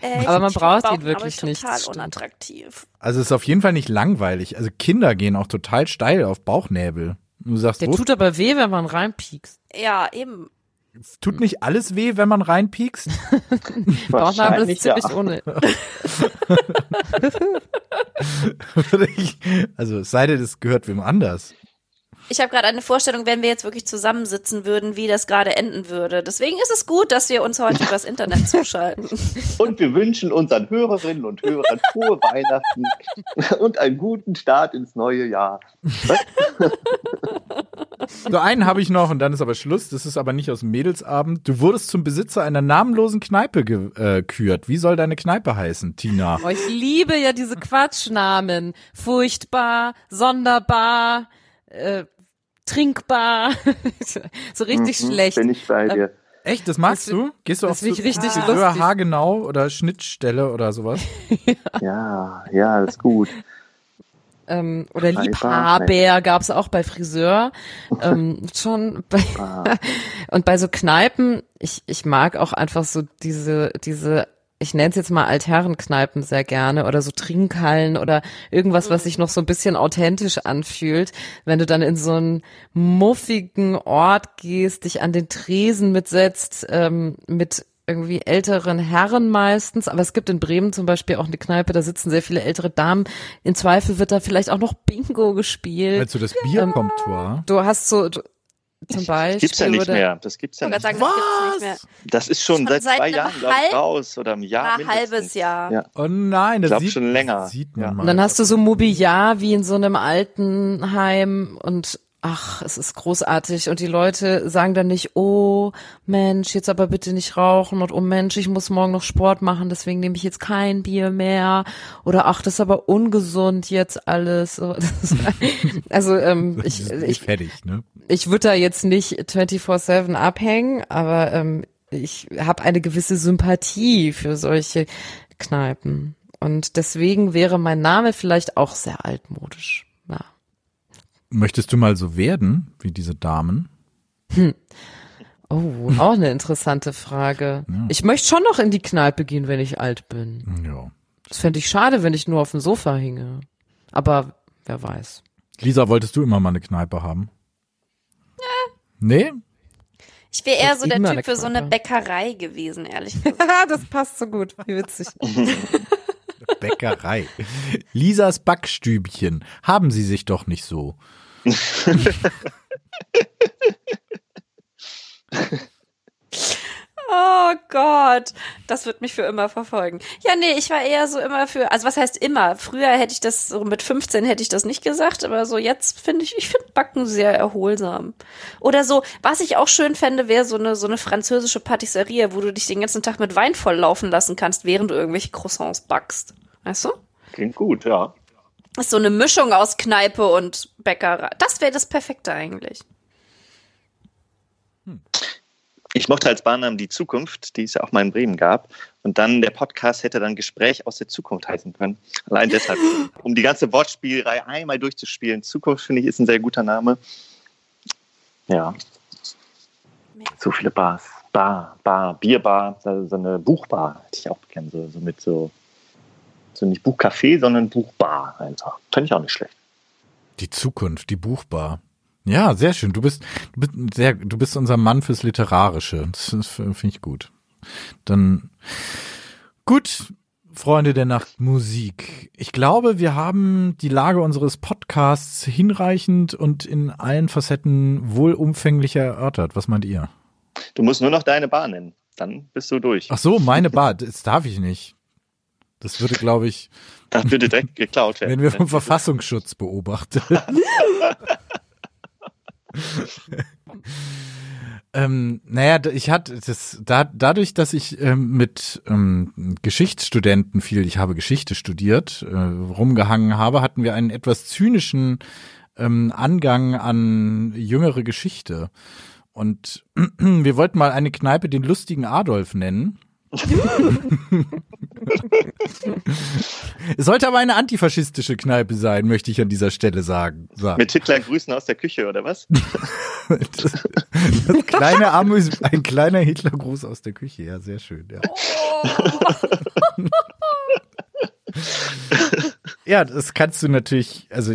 Echt? Aber man braucht ihn wirklich nicht, total unattraktiv. Also ist auf jeden Fall nicht langweilig. Also Kinder gehen auch total steil auf Bauchnäbel. Du sagst, Der wo, tut aber weh, wenn man reinpiekst. Ja, eben. tut nicht alles weh, wenn man reinpiekst? Bauchnabel ist Wahrscheinlich, ja. ziemlich ohne. also es sei denn, es gehört wem anders. Ich habe gerade eine Vorstellung, wenn wir jetzt wirklich zusammensitzen würden, wie das gerade enden würde. Deswegen ist es gut, dass wir uns heute übers Internet zuschalten. Und wir wünschen unseren Hörerinnen und Hörern frohe Weihnachten und einen guten Start ins neue Jahr. So einen habe ich noch und dann ist aber Schluss. Das ist aber nicht aus dem Mädelsabend. Du wurdest zum Besitzer einer namenlosen Kneipe gekürt. Wie soll deine Kneipe heißen, Tina? Oh, ich liebe ja diese Quatschnamen. Furchtbar, sonderbar, äh, trinkbar. so richtig Mhm, schlecht. Bin ich bei dir. Echt, das magst Das du? Gehst du auf ich richtig Friseur lustig. Haargenau oder Schnittstelle oder sowas? Ja, ja, das ist gut. Ähm, oder Liebhaber gab's auch bei Friseur. ähm, schon bei, Ah. und bei so Kneipen, ich, ich mag auch einfach so diese, diese, ich nenne es jetzt mal Altherrenkneipen sehr gerne oder so Trinkhallen oder irgendwas, was sich noch so ein bisschen authentisch anfühlt. Wenn du dann in so einen muffigen Ort gehst, dich an den Tresen mitsetzt, ähm, mit irgendwie älteren Herren meistens, aber es gibt in Bremen zum Beispiel auch eine Kneipe, da sitzen sehr viele ältere Damen. In Zweifel wird da vielleicht auch noch Bingo gespielt. Also das Bierkomptoir. Du hast so du, zum Beispiel Gibt's ja nicht oder- mehr. Das gibt's ja Ich nicht. sagen, das gibt's nicht mehr. Das ist schon Schon seit seit zwei Jahren glaub ich, raus oder einem Jahr. Ein halbes Jahr. Ja. Oh nein, das glaub sieht, schon länger. das sieht man Ja. mal. Und dann hast du so Mobiliar wie in so einem Altenheim und ach, es ist großartig. Und die Leute sagen dann nicht, oh Mensch, jetzt aber bitte nicht rauchen und oh Mensch, ich muss morgen noch Sport machen, deswegen nehme ich jetzt kein Bier mehr. Oder ach, das ist aber ungesund jetzt alles. Also ähm, ich, ich, fertig, ne? ich würde da jetzt nicht 24-7 abhängen, aber ähm, ich habe eine gewisse Sympathie für solche Kneipen. Und deswegen wäre mein Name vielleicht auch sehr altmodisch. Ja. Möchtest du mal so werden wie diese Damen? Oh, auch eine interessante Frage. Ich möchte schon noch in die Kneipe gehen, wenn ich alt bin. Ja. Das fände ich schade, wenn ich nur auf dem Sofa hinge. Aber wer weiß. Lisa, wolltest du immer mal eine Kneipe haben? Nee? Ich wäre eher so der Typ für so eine. Bäckerei gewesen, ehrlich gesagt. das passt so gut. Wie witzig. Bäckerei. Lisas Backstübchen. Haben Sie sich doch nicht so. Oh Gott, das wird mich für immer verfolgen. Ja, nee, ich war eher so immer für, also was heißt immer? Früher hätte ich das, so mit 15 hätte ich das nicht gesagt, aber so jetzt finde ich, ich finde Backen sehr erholsam. Oder so, was ich auch schön fände, wäre so eine, so eine französische Patisserie, wo du dich den ganzen Tag mit Wein volllaufen lassen kannst, während du irgendwelche Croissants backst. Weißt du? Klingt gut, ja. Das ist so eine Mischung aus Kneipe und Bäckerei. Das wäre das Perfekte eigentlich. ich mochte als Barnamen die Zukunft, die es ja auch mal in Bremen gab. Und dann der Podcast hätte dann Gespräch aus der Zukunft heißen können. Allein deshalb, um die ganze Wortspielerei einmal durchzuspielen. Zukunft finde ich ist ein sehr guter Name. Ja. So viele Bars. Bar, Bar, Bierbar, so eine Buchbar hätte ich auch gern, so, so mit so, so nicht Buchcafé, sondern Buchbar einfach. Fände ich auch nicht schlecht. Die Zukunft, die Buchbar. Ja, sehr schön. Du bist, du bist sehr, du bist unser Mann fürs Literarische. Das, das finde ich gut. Dann gut, Freunde der Nacht Musik. Ich glaube, wir haben die Lage unseres Podcasts hinreichend und in allen Facetten wohlumfänglich erörtert. Was meint ihr? Du musst nur noch deine Bar nennen. Dann bist du durch. Ach so, meine Bar. Das darf ich nicht. Das würde, glaube ich. Das würde direkt geklaut werden. Wenn wir vom Verfassungsschutz beobachtet. ähm, naja, ich hatte das da, dadurch, dass ich ähm, mit ähm, Geschichtsstudenten viel, ich habe Geschichte studiert, äh, rumgehangen habe, hatten wir einen etwas zynischen ähm, Angang an jüngere Geschichte. Und wir wollten mal eine Kneipe den lustigen Adolf nennen. Es sollte aber eine antifaschistische Kneipe sein, möchte ich an dieser Stelle sagen. sagen. Mit Hitler grüßen aus der Küche, oder was? das, das kleine Amüs, ein kleiner Hitlergruß aus der Küche, ja, sehr schön. Ja. Oh. ja, das kannst du natürlich, also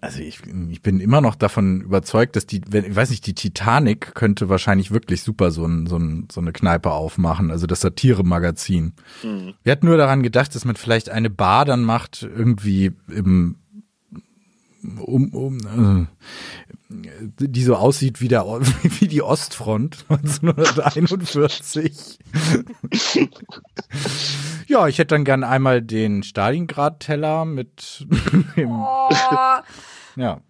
also ich, ich bin immer noch davon überzeugt, dass die, wenn, ich weiß nicht, die Titanic könnte wahrscheinlich wirklich super so, ein, so, ein, so eine Kneipe aufmachen, also das Satire-Magazin. Mhm. Wir hatten nur daran gedacht, dass man vielleicht eine Bar dann macht, irgendwie im um, um, äh, die so aussieht wie, der, wie die Ostfront 1941. ja, ich hätte dann gern einmal den Stalingrad-Teller mit dem, oh. Ja.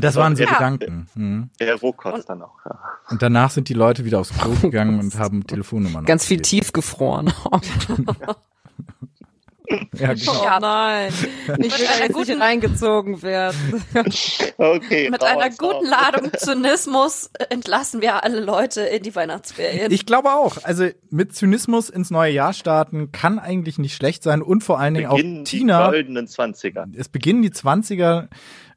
Das waren so ja. Gedanken. Hm. Der Rohkost dann auch, ja. Und danach sind die Leute wieder aufs Klo gegangen und haben Telefonnummern. Ganz viel tiefgefroren. Ja, genau. Oh nein, nicht mit einer guten reingezogen werden. Okay, mit raus, einer guten raus. Ladung Zynismus entlassen wir alle Leute in die Weihnachtsferien. Ich glaube auch. Also mit Zynismus ins neue Jahr starten kann eigentlich nicht schlecht sein und vor allen Dingen auch Tina. Die goldenen 20er. Es beginnen die 20er.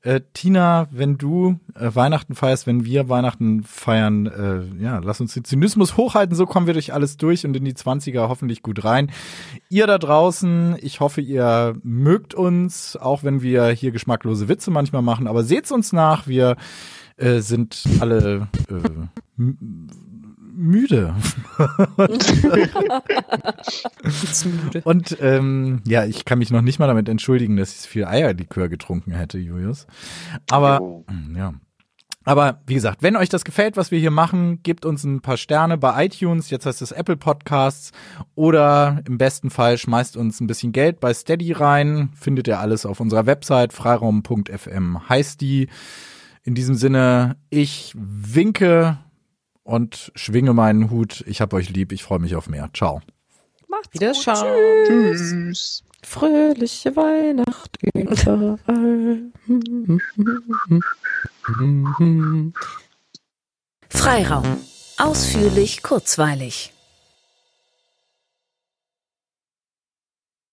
Äh, Tina, wenn du äh, Weihnachten feierst, wenn wir Weihnachten feiern, äh, ja, lass uns den Zynismus hochhalten, so kommen wir durch alles durch und in die 20er hoffentlich gut rein. Ihr da draußen, ich hoffe, ihr mögt uns, auch wenn wir hier geschmacklose Witze manchmal machen, aber seht's uns nach, wir äh, sind alle müde. und, und ähm, ja, ich kann mich noch nicht mal damit entschuldigen, dass ich viel Eierlikör getrunken hätte, Julius. Aber oh. ja. Aber wie gesagt, wenn euch das gefällt, was wir hier machen, gebt uns ein paar Sterne bei iTunes, jetzt heißt es Apple Podcasts, oder im besten Fall schmeißt uns ein bisschen Geld bei Steady rein. Findet ihr alles auf unserer Website, freiraum.fm heißt die. In diesem Sinne, ich winke und schwinge meinen Hut. Ich hab euch lieb, ich freue mich auf mehr. Ciao. Macht's Wiederschauen. Tschüss. Tschüss. Fröhliche Weihnacht überall. Freiraum. Ausführlich, kurzweilig.